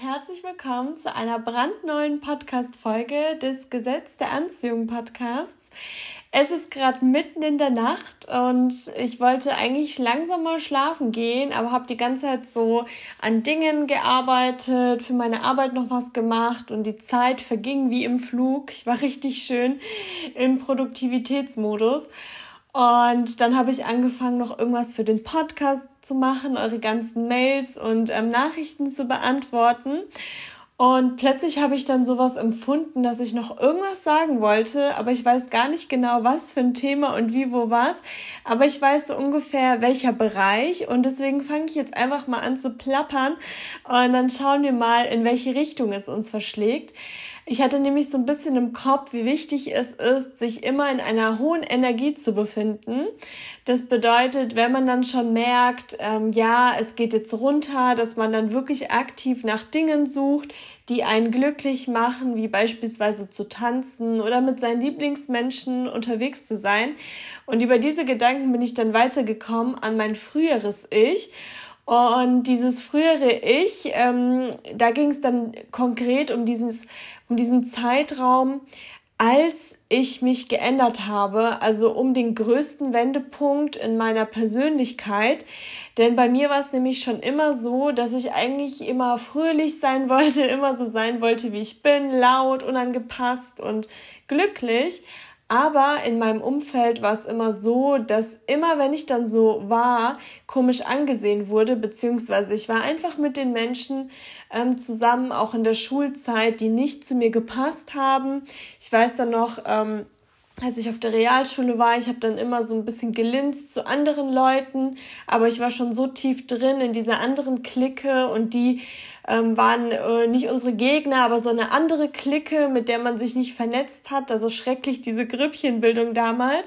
herzlich willkommen zu einer brandneuen Podcast-Folge des Gesetz der Anziehung Podcasts. Es ist gerade mitten in der Nacht und ich wollte eigentlich langsam mal schlafen gehen, aber habe die ganze Zeit so an Dingen gearbeitet, für meine Arbeit noch was gemacht und die Zeit verging wie im Flug. Ich war richtig schön im Produktivitätsmodus. Und dann habe ich angefangen, noch irgendwas für den Podcast zu machen, eure ganzen Mails und ähm, Nachrichten zu beantworten. Und plötzlich habe ich dann sowas empfunden, dass ich noch irgendwas sagen wollte, aber ich weiß gar nicht genau, was für ein Thema und wie, wo was. Aber ich weiß so ungefähr, welcher Bereich. Und deswegen fange ich jetzt einfach mal an zu plappern. Und dann schauen wir mal, in welche Richtung es uns verschlägt. Ich hatte nämlich so ein bisschen im Kopf, wie wichtig es ist, sich immer in einer hohen Energie zu befinden. Das bedeutet, wenn man dann schon merkt, ähm, ja, es geht jetzt runter, dass man dann wirklich aktiv nach Dingen sucht, die einen glücklich machen, wie beispielsweise zu tanzen oder mit seinen Lieblingsmenschen unterwegs zu sein. Und über diese Gedanken bin ich dann weitergekommen an mein früheres Ich. Und dieses frühere Ich, ähm, da ging es dann konkret um dieses um diesen Zeitraum, als ich mich geändert habe, also um den größten Wendepunkt in meiner Persönlichkeit. Denn bei mir war es nämlich schon immer so, dass ich eigentlich immer fröhlich sein wollte, immer so sein wollte, wie ich bin, laut, unangepasst und glücklich. Aber in meinem Umfeld war es immer so, dass immer wenn ich dann so war, komisch angesehen wurde, beziehungsweise ich war einfach mit den Menschen ähm, zusammen, auch in der Schulzeit, die nicht zu mir gepasst haben. Ich weiß dann noch, ähm, als ich auf der Realschule war, ich habe dann immer so ein bisschen gelinst zu anderen Leuten, aber ich war schon so tief drin in dieser anderen Clique und die ähm, waren äh, nicht unsere Gegner, aber so eine andere Clique, mit der man sich nicht vernetzt hat. Also schrecklich diese Grüppchenbildung damals.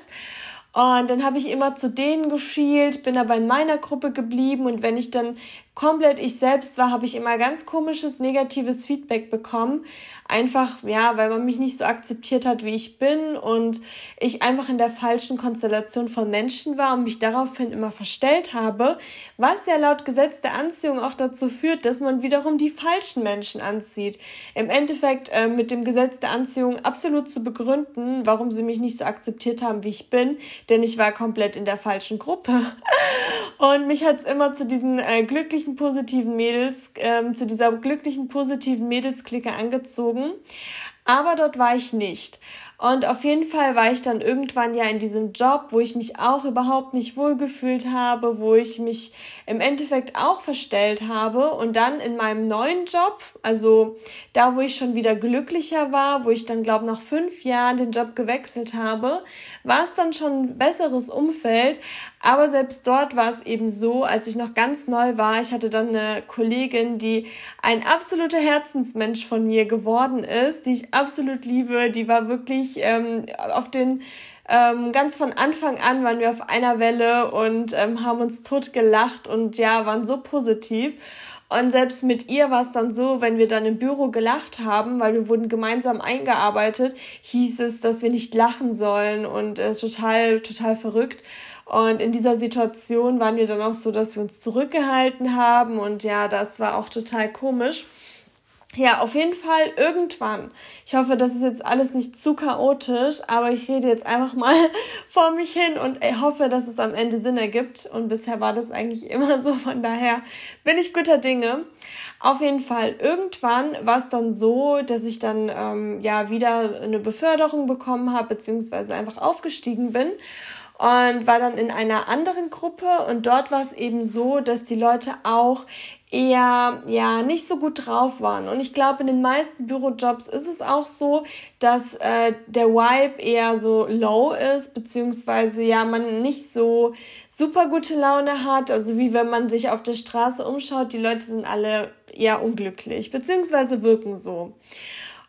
Und dann habe ich immer zu denen geschielt, bin aber in meiner Gruppe geblieben und wenn ich dann komplett ich selbst war, habe ich immer ganz komisches negatives Feedback bekommen. Einfach, ja, weil man mich nicht so akzeptiert hat, wie ich bin und ich einfach in der falschen Konstellation von Menschen war und mich daraufhin immer verstellt habe, was ja laut Gesetz der Anziehung auch dazu führt, dass man wiederum die falschen Menschen anzieht. Im Endeffekt äh, mit dem Gesetz der Anziehung absolut zu begründen, warum sie mich nicht so akzeptiert haben, wie ich bin, denn ich war komplett in der falschen Gruppe. Und mich hat es immer zu diesen äh, glücklichen, positiven Mädels, ähm, zu dieser glücklichen, positiven Mädelsklicke angezogen. Aber dort war ich nicht. Und auf jeden Fall war ich dann irgendwann ja in diesem Job, wo ich mich auch überhaupt nicht wohlgefühlt habe, wo ich mich im Endeffekt auch verstellt habe. Und dann in meinem neuen Job, also da, wo ich schon wieder glücklicher war, wo ich dann, glaube nach fünf Jahren den Job gewechselt habe, war es dann schon ein besseres Umfeld. Aber selbst dort war es eben so, als ich noch ganz neu war, ich hatte dann eine Kollegin, die ein absoluter Herzensmensch von mir geworden ist, die ich absolut liebe, die war wirklich wirklich ähm, auf den ähm, ganz von Anfang an waren wir auf einer Welle und ähm, haben uns tot gelacht und ja, waren so positiv. Und selbst mit ihr war es dann so, wenn wir dann im Büro gelacht haben, weil wir wurden gemeinsam eingearbeitet, hieß es, dass wir nicht lachen sollen und es äh, total, total verrückt. Und in dieser Situation waren wir dann auch so, dass wir uns zurückgehalten haben und ja, das war auch total komisch. Ja, auf jeden Fall irgendwann. Ich hoffe, das ist jetzt alles nicht zu chaotisch, aber ich rede jetzt einfach mal vor mich hin und hoffe, dass es am Ende Sinn ergibt. Und bisher war das eigentlich immer so, von daher bin ich guter Dinge. Auf jeden Fall, irgendwann war es dann so, dass ich dann ähm, ja wieder eine Beförderung bekommen habe, beziehungsweise einfach aufgestiegen bin und war dann in einer anderen Gruppe und dort war es eben so, dass die Leute auch eher ja nicht so gut drauf waren. Und ich glaube, in den meisten Bürojobs ist es auch so, dass äh, der Vibe eher so low ist, beziehungsweise ja man nicht so super gute Laune hat. Also wie wenn man sich auf der Straße umschaut, die Leute sind alle eher unglücklich, beziehungsweise wirken so.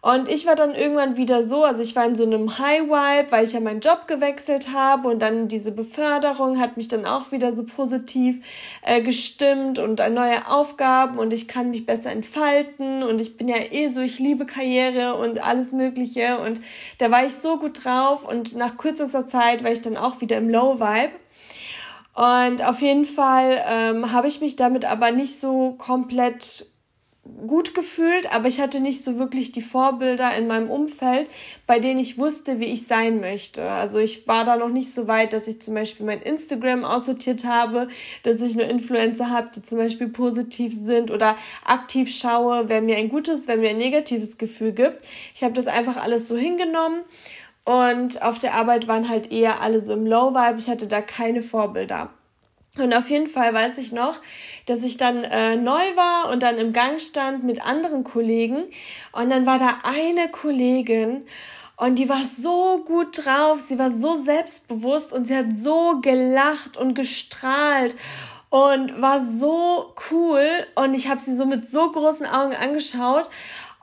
Und ich war dann irgendwann wieder so, also ich war in so einem High Vibe, weil ich ja meinen Job gewechselt habe und dann diese Beförderung hat mich dann auch wieder so positiv äh, gestimmt und neue Aufgaben und ich kann mich besser entfalten und ich bin ja eh so, ich liebe Karriere und alles Mögliche und da war ich so gut drauf und nach kürzester Zeit war ich dann auch wieder im Low Vibe. Und auf jeden Fall ähm, habe ich mich damit aber nicht so komplett gut gefühlt, aber ich hatte nicht so wirklich die Vorbilder in meinem Umfeld, bei denen ich wusste, wie ich sein möchte. Also ich war da noch nicht so weit, dass ich zum Beispiel mein Instagram aussortiert habe, dass ich nur Influencer habe, die zum Beispiel positiv sind oder aktiv schaue, wer mir ein gutes, wer mir ein negatives Gefühl gibt. Ich habe das einfach alles so hingenommen und auf der Arbeit waren halt eher alle so im Low-Vibe. Ich hatte da keine Vorbilder. Und auf jeden Fall weiß ich noch, dass ich dann äh, neu war und dann im Gang stand mit anderen Kollegen. Und dann war da eine Kollegin und die war so gut drauf, sie war so selbstbewusst und sie hat so gelacht und gestrahlt und war so cool. Und ich habe sie so mit so großen Augen angeschaut.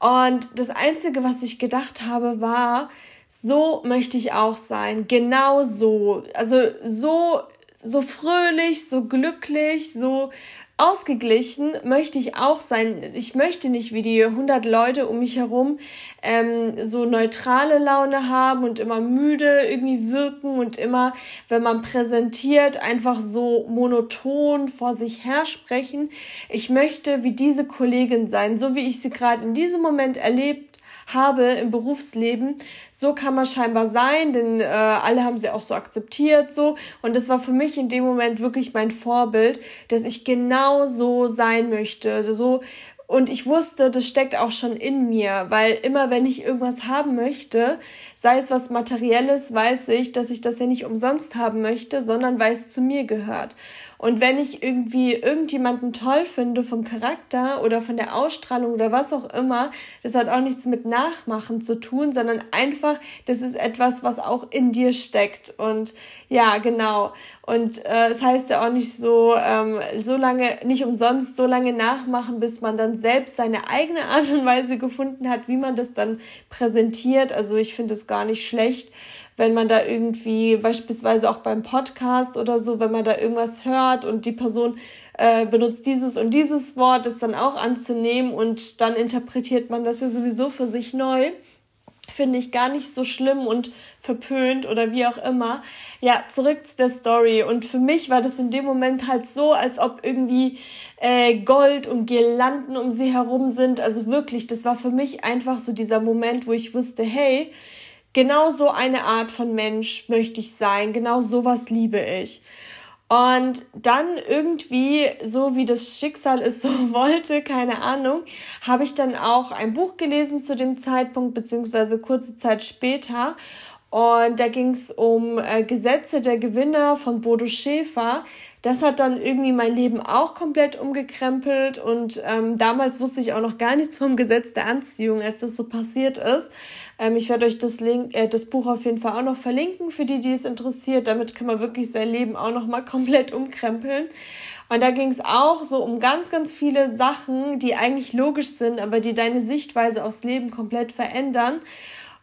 Und das Einzige, was ich gedacht habe, war, so möchte ich auch sein. Genau so. Also so so fröhlich, so glücklich, so ausgeglichen möchte ich auch sein. Ich möchte nicht wie die 100 Leute um mich herum ähm, so neutrale Laune haben und immer müde irgendwie wirken und immer, wenn man präsentiert, einfach so monoton vor sich her sprechen. Ich möchte wie diese Kollegin sein, so wie ich sie gerade in diesem Moment erlebt habe im Berufsleben. So kann man scheinbar sein, denn äh, alle haben sie auch so akzeptiert so. Und das war für mich in dem Moment wirklich mein Vorbild, dass ich genau so sein möchte. So und ich wusste, das steckt auch schon in mir, weil immer wenn ich irgendwas haben möchte, sei es was Materielles, weiß ich, dass ich das ja nicht umsonst haben möchte, sondern weil es zu mir gehört. Und wenn ich irgendwie irgendjemanden toll finde vom Charakter oder von der Ausstrahlung oder was auch immer, das hat auch nichts mit Nachmachen zu tun, sondern einfach, das ist etwas, was auch in dir steckt. Und ja, genau. Und äh, es heißt ja auch nicht so, ähm, so lange, nicht umsonst so lange nachmachen, bis man dann selbst seine eigene Art und Weise gefunden hat, wie man das dann präsentiert. Also ich finde es gar nicht schlecht, wenn man da irgendwie beispielsweise auch beim Podcast oder so, wenn man da irgendwas hört und die Person äh, benutzt dieses und dieses Wort, das dann auch anzunehmen und dann interpretiert man das ja sowieso für sich neu. Finde ich gar nicht so schlimm und verpönt oder wie auch immer. Ja, zurück zu der Story. Und für mich war das in dem Moment halt so, als ob irgendwie äh, Gold und Girlanden um sie herum sind. Also wirklich, das war für mich einfach so dieser Moment, wo ich wusste, hey, genau so eine Art von Mensch möchte ich sein, genau sowas liebe ich. Und dann irgendwie, so wie das Schicksal es so wollte, keine Ahnung, habe ich dann auch ein Buch gelesen zu dem Zeitpunkt, beziehungsweise kurze Zeit später. Und da ging es um äh, Gesetze der Gewinner von Bodo Schäfer. Das hat dann irgendwie mein Leben auch komplett umgekrempelt und ähm, damals wusste ich auch noch gar nichts vom Gesetz der Anziehung, als das so passiert ist. Ähm, ich werde euch das, Link, äh, das Buch auf jeden Fall auch noch verlinken für die, die es interessiert. Damit kann man wirklich sein Leben auch noch mal komplett umkrempeln. Und da ging es auch so um ganz, ganz viele Sachen, die eigentlich logisch sind, aber die deine Sichtweise aufs Leben komplett verändern.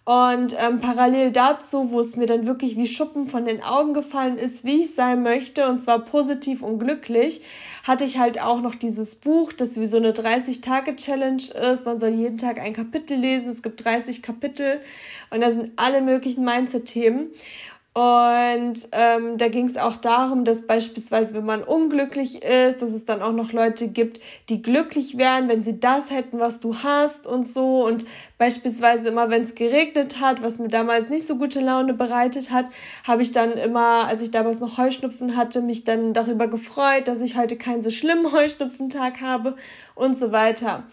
Und ähm, parallel dazu, wo es mir dann wirklich wie Schuppen von den Augen gefallen ist, wie ich sein möchte, und zwar positiv und glücklich, hatte ich halt auch noch dieses Buch, das wie so eine 30-Tage-Challenge ist. Man soll jeden Tag ein Kapitel lesen. Es gibt 30 Kapitel und da sind alle möglichen Mindset-Themen. Und ähm, da ging es auch darum, dass beispielsweise, wenn man unglücklich ist, dass es dann auch noch Leute gibt, die glücklich wären, wenn sie das hätten, was du hast und so. Und beispielsweise immer, wenn es geregnet hat, was mir damals nicht so gute Laune bereitet hat, habe ich dann immer, als ich damals noch Heuschnupfen hatte, mich dann darüber gefreut, dass ich heute keinen so schlimmen Heuschnupfentag habe und so weiter.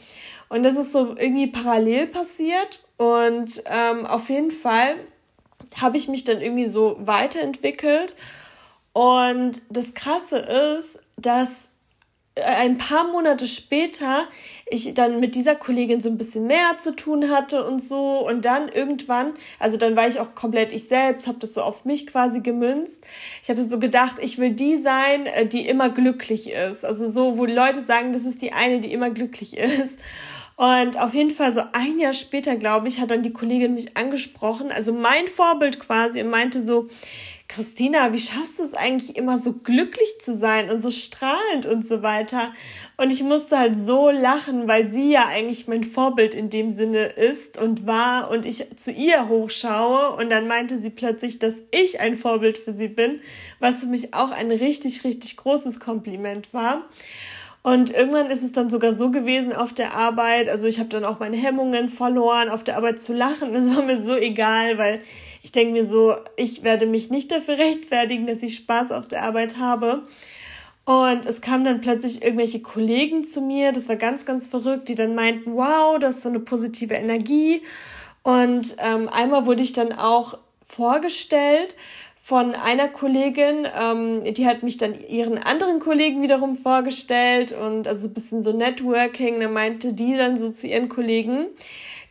Und das ist so irgendwie parallel passiert. Und ähm, auf jeden Fall habe ich mich dann irgendwie so weiterentwickelt. Und das Krasse ist, dass ein paar Monate später ich dann mit dieser Kollegin so ein bisschen mehr zu tun hatte und so und dann irgendwann, also dann war ich auch komplett ich selbst, habe das so auf mich quasi gemünzt. Ich habe so gedacht, ich will die sein, äh, die immer glücklich ist. Also so, wo Leute sagen, das ist die eine, die immer glücklich ist. Und auf jeden Fall so ein Jahr später, glaube ich, hat dann die Kollegin mich angesprochen, also mein Vorbild quasi, und meinte so, Christina, wie schaffst du es eigentlich immer so glücklich zu sein und so strahlend und so weiter? Und ich musste halt so lachen, weil sie ja eigentlich mein Vorbild in dem Sinne ist und war und ich zu ihr hochschaue und dann meinte sie plötzlich, dass ich ein Vorbild für sie bin, was für mich auch ein richtig, richtig großes Kompliment war. Und irgendwann ist es dann sogar so gewesen auf der Arbeit, also ich habe dann auch meine Hemmungen verloren, auf der Arbeit zu lachen. Das war mir so egal, weil ich denke mir so, ich werde mich nicht dafür rechtfertigen, dass ich Spaß auf der Arbeit habe. Und es kamen dann plötzlich irgendwelche Kollegen zu mir, das war ganz, ganz verrückt, die dann meinten, wow, das ist so eine positive Energie. Und ähm, einmal wurde ich dann auch vorgestellt von einer Kollegin, ähm, die hat mich dann ihren anderen Kollegen wiederum vorgestellt und also ein bisschen so Networking, da meinte die dann so zu ihren Kollegen,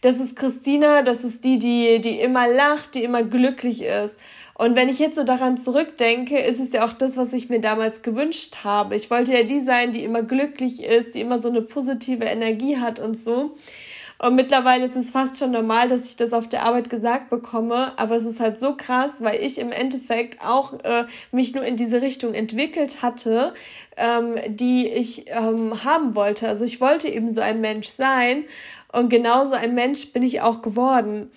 das ist Christina, das ist die, die, die immer lacht, die immer glücklich ist. Und wenn ich jetzt so daran zurückdenke, ist es ja auch das, was ich mir damals gewünscht habe. Ich wollte ja die sein, die immer glücklich ist, die immer so eine positive Energie hat und so. Und mittlerweile ist es fast schon normal, dass ich das auf der Arbeit gesagt bekomme. Aber es ist halt so krass, weil ich im Endeffekt auch äh, mich nur in diese Richtung entwickelt hatte, ähm, die ich ähm, haben wollte. Also ich wollte eben so ein Mensch sein. Und genauso ein Mensch bin ich auch geworden.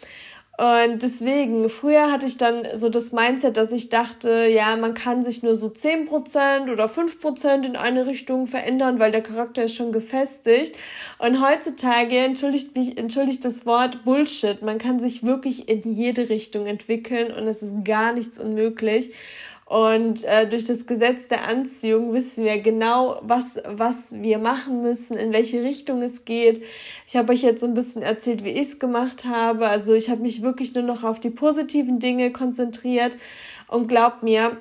Und deswegen, früher hatte ich dann so das Mindset, dass ich dachte, ja, man kann sich nur so 10% oder 5% in eine Richtung verändern, weil der Charakter ist schon gefestigt. Und heutzutage entschuldigt mich, entschuldigt das Wort Bullshit. Man kann sich wirklich in jede Richtung entwickeln und es ist gar nichts unmöglich. Und äh, durch das Gesetz der Anziehung wissen wir genau, was, was wir machen müssen, in welche Richtung es geht. Ich habe euch jetzt so ein bisschen erzählt, wie ich es gemacht habe. Also ich habe mich wirklich nur noch auf die positiven Dinge konzentriert. Und glaubt mir,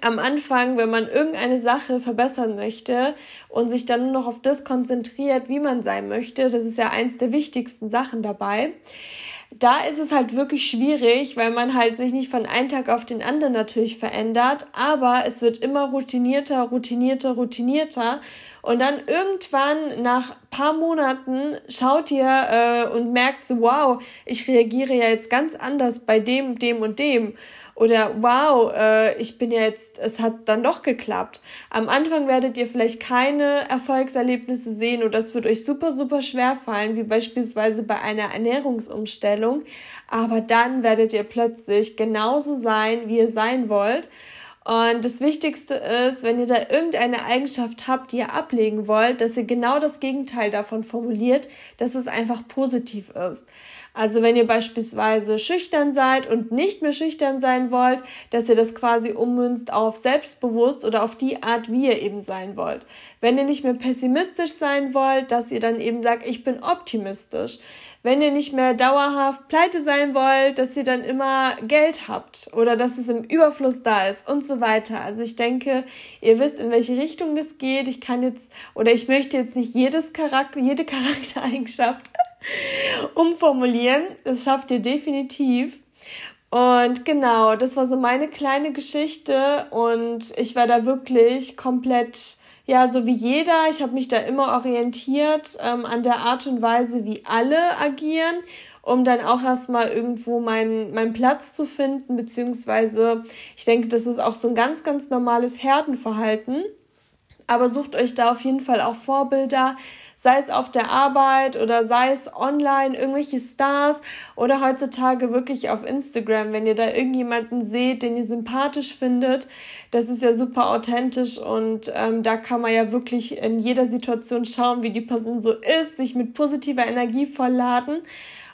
am Anfang, wenn man irgendeine Sache verbessern möchte und sich dann nur noch auf das konzentriert, wie man sein möchte, das ist ja eins der wichtigsten Sachen dabei da ist es halt wirklich schwierig, weil man halt sich nicht von einem Tag auf den anderen natürlich verändert, aber es wird immer routinierter, routinierter, routinierter. Und dann irgendwann nach paar Monaten schaut ihr äh, und merkt so, wow, ich reagiere ja jetzt ganz anders bei dem, dem und dem. Oder wow, äh, ich bin ja jetzt, es hat dann doch geklappt. Am Anfang werdet ihr vielleicht keine Erfolgserlebnisse sehen oder es wird euch super, super schwer fallen, wie beispielsweise bei einer Ernährungsumstellung. Aber dann werdet ihr plötzlich genauso sein, wie ihr sein wollt. Und das Wichtigste ist, wenn ihr da irgendeine Eigenschaft habt, die ihr ablegen wollt, dass ihr genau das Gegenteil davon formuliert, dass es einfach positiv ist. Also wenn ihr beispielsweise schüchtern seid und nicht mehr schüchtern sein wollt, dass ihr das quasi ummünzt auf selbstbewusst oder auf die Art, wie ihr eben sein wollt. Wenn ihr nicht mehr pessimistisch sein wollt, dass ihr dann eben sagt, ich bin optimistisch. Wenn ihr nicht mehr dauerhaft pleite sein wollt, dass ihr dann immer Geld habt oder dass es im Überfluss da ist und so weiter. Also ich denke, ihr wisst, in welche Richtung das geht. Ich kann jetzt oder ich möchte jetzt nicht jedes Charakter, jede Charaktereigenschaft umformulieren. Das schafft ihr definitiv. Und genau, das war so meine kleine Geschichte und ich war da wirklich komplett, ja, so wie jeder. Ich habe mich da immer orientiert ähm, an der Art und Weise, wie alle agieren, um dann auch erstmal irgendwo meinen, meinen Platz zu finden, beziehungsweise ich denke, das ist auch so ein ganz, ganz normales Herdenverhalten. Aber sucht euch da auf jeden Fall auch Vorbilder, sei es auf der Arbeit oder sei es online, irgendwelche Stars oder heutzutage wirklich auf Instagram, wenn ihr da irgendjemanden seht, den ihr sympathisch findet, das ist ja super authentisch und ähm, da kann man ja wirklich in jeder Situation schauen, wie die Person so ist, sich mit positiver Energie vollladen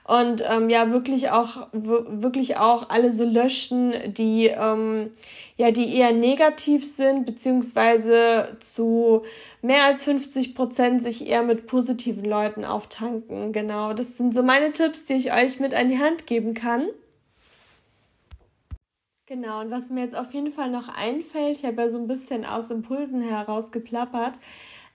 und ähm, ja wirklich auch wirklich auch alle so löschen, die ähm, ja die eher negativ sind beziehungsweise zu mehr als 50 Prozent sich eher mit positiven Leuten auftanken. Genau, das sind so meine Tipps, die ich euch mit an die Hand geben kann. Genau, und was mir jetzt auf jeden Fall noch einfällt, ich habe ja so ein bisschen aus Impulsen heraus geplappert,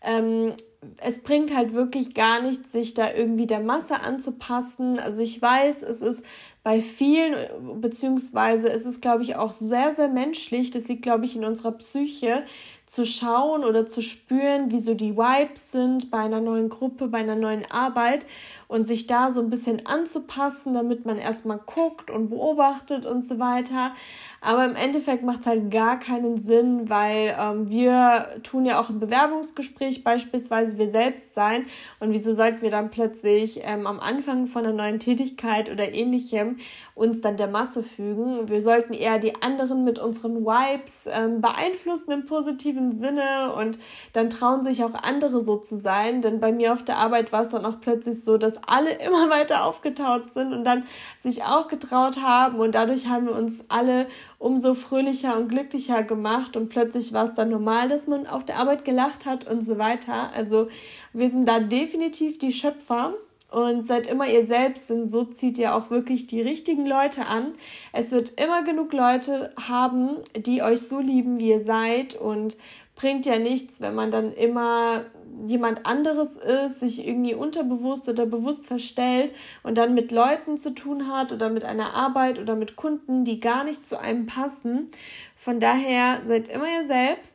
ähm, es bringt halt wirklich gar nichts, sich da irgendwie der Masse anzupassen. Also ich weiß, es ist bei vielen, beziehungsweise es ist, glaube ich, auch sehr, sehr menschlich, das liegt, glaube ich, in unserer Psyche, zu schauen oder zu spüren, wie so die Vibes sind bei einer neuen Gruppe, bei einer neuen Arbeit und sich da so ein bisschen anzupassen, damit man erstmal guckt und beobachtet und so weiter. Aber im Endeffekt macht es halt gar keinen Sinn, weil ähm, wir tun ja auch im Bewerbungsgespräch beispielsweise wir selbst sein. Und wieso sollten wir dann plötzlich ähm, am Anfang von einer neuen Tätigkeit oder ähnlichem uns dann der Masse fügen? Wir sollten eher die anderen mit unseren Vibes ähm, beeinflussen im positiven Sinne und dann trauen sich auch andere so zu sein. Denn bei mir auf der Arbeit war es dann auch plötzlich so, dass alle immer weiter aufgetaut sind und dann sich auch getraut haben und dadurch haben wir uns alle umso fröhlicher und glücklicher gemacht und plötzlich war es dann normal, dass man auf der Arbeit gelacht hat und so weiter. Also wir sind da definitiv die Schöpfer und seid immer ihr selbst, denn so zieht ihr auch wirklich die richtigen Leute an. Es wird immer genug Leute haben, die euch so lieben, wie ihr seid und bringt ja nichts, wenn man dann immer jemand anderes ist, sich irgendwie unterbewusst oder bewusst verstellt und dann mit Leuten zu tun hat oder mit einer Arbeit oder mit Kunden, die gar nicht zu einem passen. Von daher seid immer ihr selbst.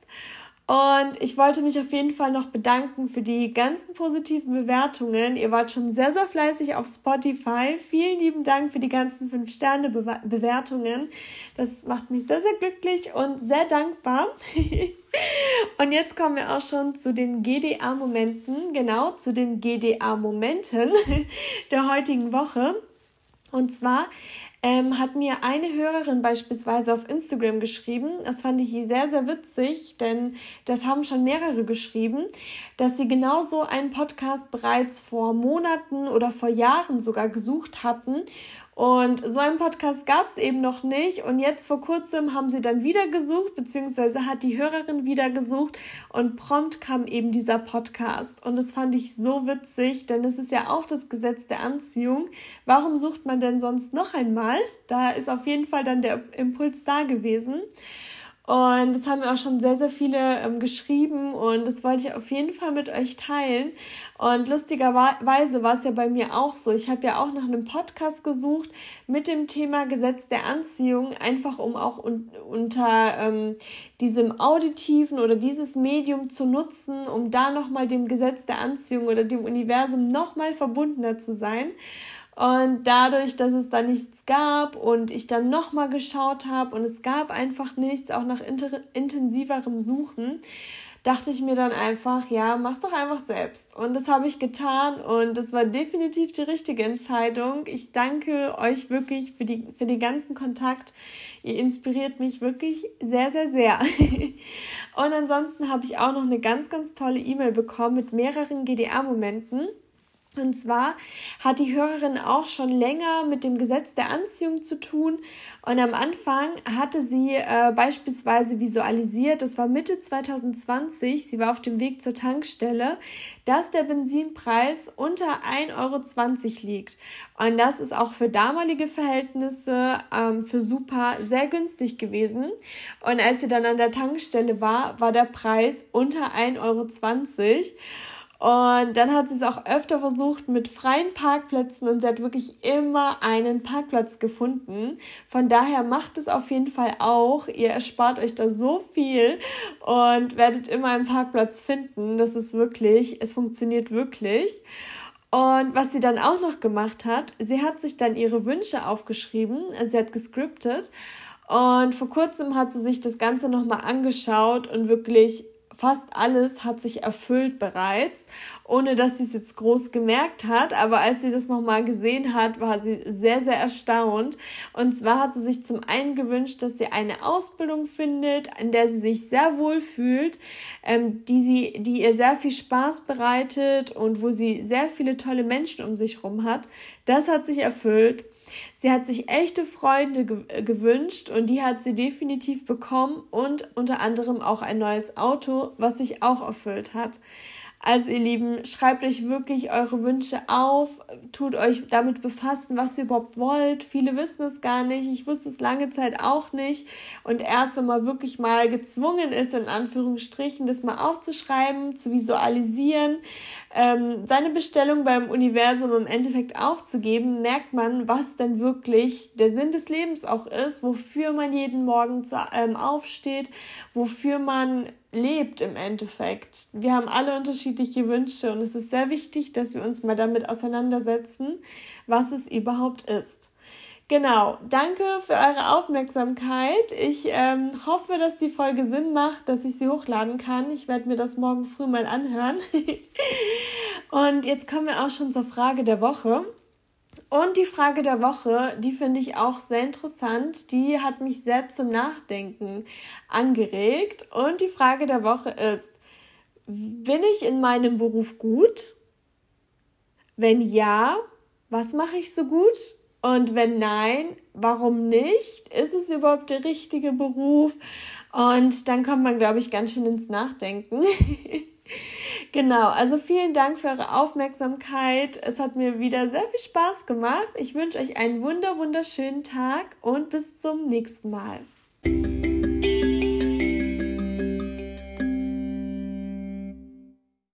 Und ich wollte mich auf jeden Fall noch bedanken für die ganzen positiven Bewertungen. Ihr wart schon sehr, sehr fleißig auf Spotify. Vielen lieben Dank für die ganzen 5-Sterne-Bewertungen. Das macht mich sehr, sehr glücklich und sehr dankbar. und jetzt kommen wir auch schon zu den GDA-Momenten, genau zu den GDA-Momenten der heutigen Woche. Und zwar ähm, hat mir eine Hörerin beispielsweise auf Instagram geschrieben. Das fand ich sehr, sehr witzig, denn das haben schon mehrere geschrieben, dass sie genau so einen Podcast bereits vor Monaten oder vor Jahren sogar gesucht hatten und so einen Podcast gab es eben noch nicht. Und jetzt vor kurzem haben sie dann wieder gesucht, beziehungsweise hat die Hörerin wieder gesucht. Und prompt kam eben dieser Podcast. Und das fand ich so witzig, denn es ist ja auch das Gesetz der Anziehung. Warum sucht man denn sonst noch einmal? Da ist auf jeden Fall dann der Impuls da gewesen. Und das haben mir auch schon sehr, sehr viele ähm, geschrieben und das wollte ich auf jeden Fall mit euch teilen. Und lustigerweise war es ja bei mir auch so. Ich habe ja auch nach einem Podcast gesucht mit dem Thema Gesetz der Anziehung, einfach um auch un unter ähm, diesem auditiven oder dieses Medium zu nutzen, um da nochmal dem Gesetz der Anziehung oder dem Universum nochmal verbundener zu sein. Und dadurch, dass es da nichts gab und ich dann nochmal geschaut habe und es gab einfach nichts, auch nach intensiverem Suchen, dachte ich mir dann einfach, ja, mach's doch einfach selbst. Und das habe ich getan und das war definitiv die richtige Entscheidung. Ich danke euch wirklich für, die, für den ganzen Kontakt. Ihr inspiriert mich wirklich sehr, sehr, sehr. und ansonsten habe ich auch noch eine ganz, ganz tolle E-Mail bekommen mit mehreren GDA-Momenten. Und zwar hat die Hörerin auch schon länger mit dem Gesetz der Anziehung zu tun. Und am Anfang hatte sie äh, beispielsweise visualisiert, das war Mitte 2020, sie war auf dem Weg zur Tankstelle, dass der Benzinpreis unter 1,20 Euro liegt. Und das ist auch für damalige Verhältnisse ähm, für Super sehr günstig gewesen. Und als sie dann an der Tankstelle war, war der Preis unter 1,20 Euro. Und dann hat sie es auch öfter versucht mit freien Parkplätzen und sie hat wirklich immer einen Parkplatz gefunden. Von daher macht es auf jeden Fall auch. Ihr erspart euch da so viel und werdet immer einen Parkplatz finden. Das ist wirklich, es funktioniert wirklich. Und was sie dann auch noch gemacht hat, sie hat sich dann ihre Wünsche aufgeschrieben, sie hat gescriptet. Und vor kurzem hat sie sich das Ganze nochmal angeschaut und wirklich fast alles hat sich erfüllt bereits, ohne dass sie es jetzt groß gemerkt hat. Aber als sie das nochmal gesehen hat, war sie sehr, sehr erstaunt. Und zwar hat sie sich zum einen gewünscht, dass sie eine Ausbildung findet, in der sie sich sehr wohl fühlt, ähm, die, sie, die ihr sehr viel Spaß bereitet und wo sie sehr viele tolle Menschen um sich herum hat. Das hat sich erfüllt. Sie hat sich echte Freunde ge äh, gewünscht und die hat sie definitiv bekommen und unter anderem auch ein neues Auto, was sich auch erfüllt hat. Also ihr Lieben, schreibt euch wirklich eure Wünsche auf, tut euch damit befassen, was ihr überhaupt wollt. Viele wissen es gar nicht, ich wusste es lange Zeit auch nicht. Und erst wenn man wirklich mal gezwungen ist, in Anführungsstrichen, das mal aufzuschreiben, zu visualisieren, ähm, seine Bestellung beim Universum im Endeffekt aufzugeben, merkt man, was denn wirklich der Sinn des Lebens auch ist, wofür man jeden Morgen zu, ähm, aufsteht, wofür man lebt im Endeffekt. Wir haben alle unterschiedliche Wünsche und es ist sehr wichtig, dass wir uns mal damit auseinandersetzen, was es überhaupt ist. Genau, danke für eure Aufmerksamkeit. Ich ähm, hoffe, dass die Folge Sinn macht, dass ich sie hochladen kann. Ich werde mir das morgen früh mal anhören. Und jetzt kommen wir auch schon zur Frage der Woche. Und die Frage der Woche, die finde ich auch sehr interessant. Die hat mich sehr zum Nachdenken angeregt. Und die Frage der Woche ist, bin ich in meinem Beruf gut? Wenn ja, was mache ich so gut? Und wenn nein, warum nicht? Ist es überhaupt der richtige Beruf? Und dann kommt man, glaube ich, ganz schön ins Nachdenken. genau, also vielen Dank für eure Aufmerksamkeit. Es hat mir wieder sehr viel Spaß gemacht. Ich wünsche euch einen wunder, wunderschönen Tag und bis zum nächsten Mal.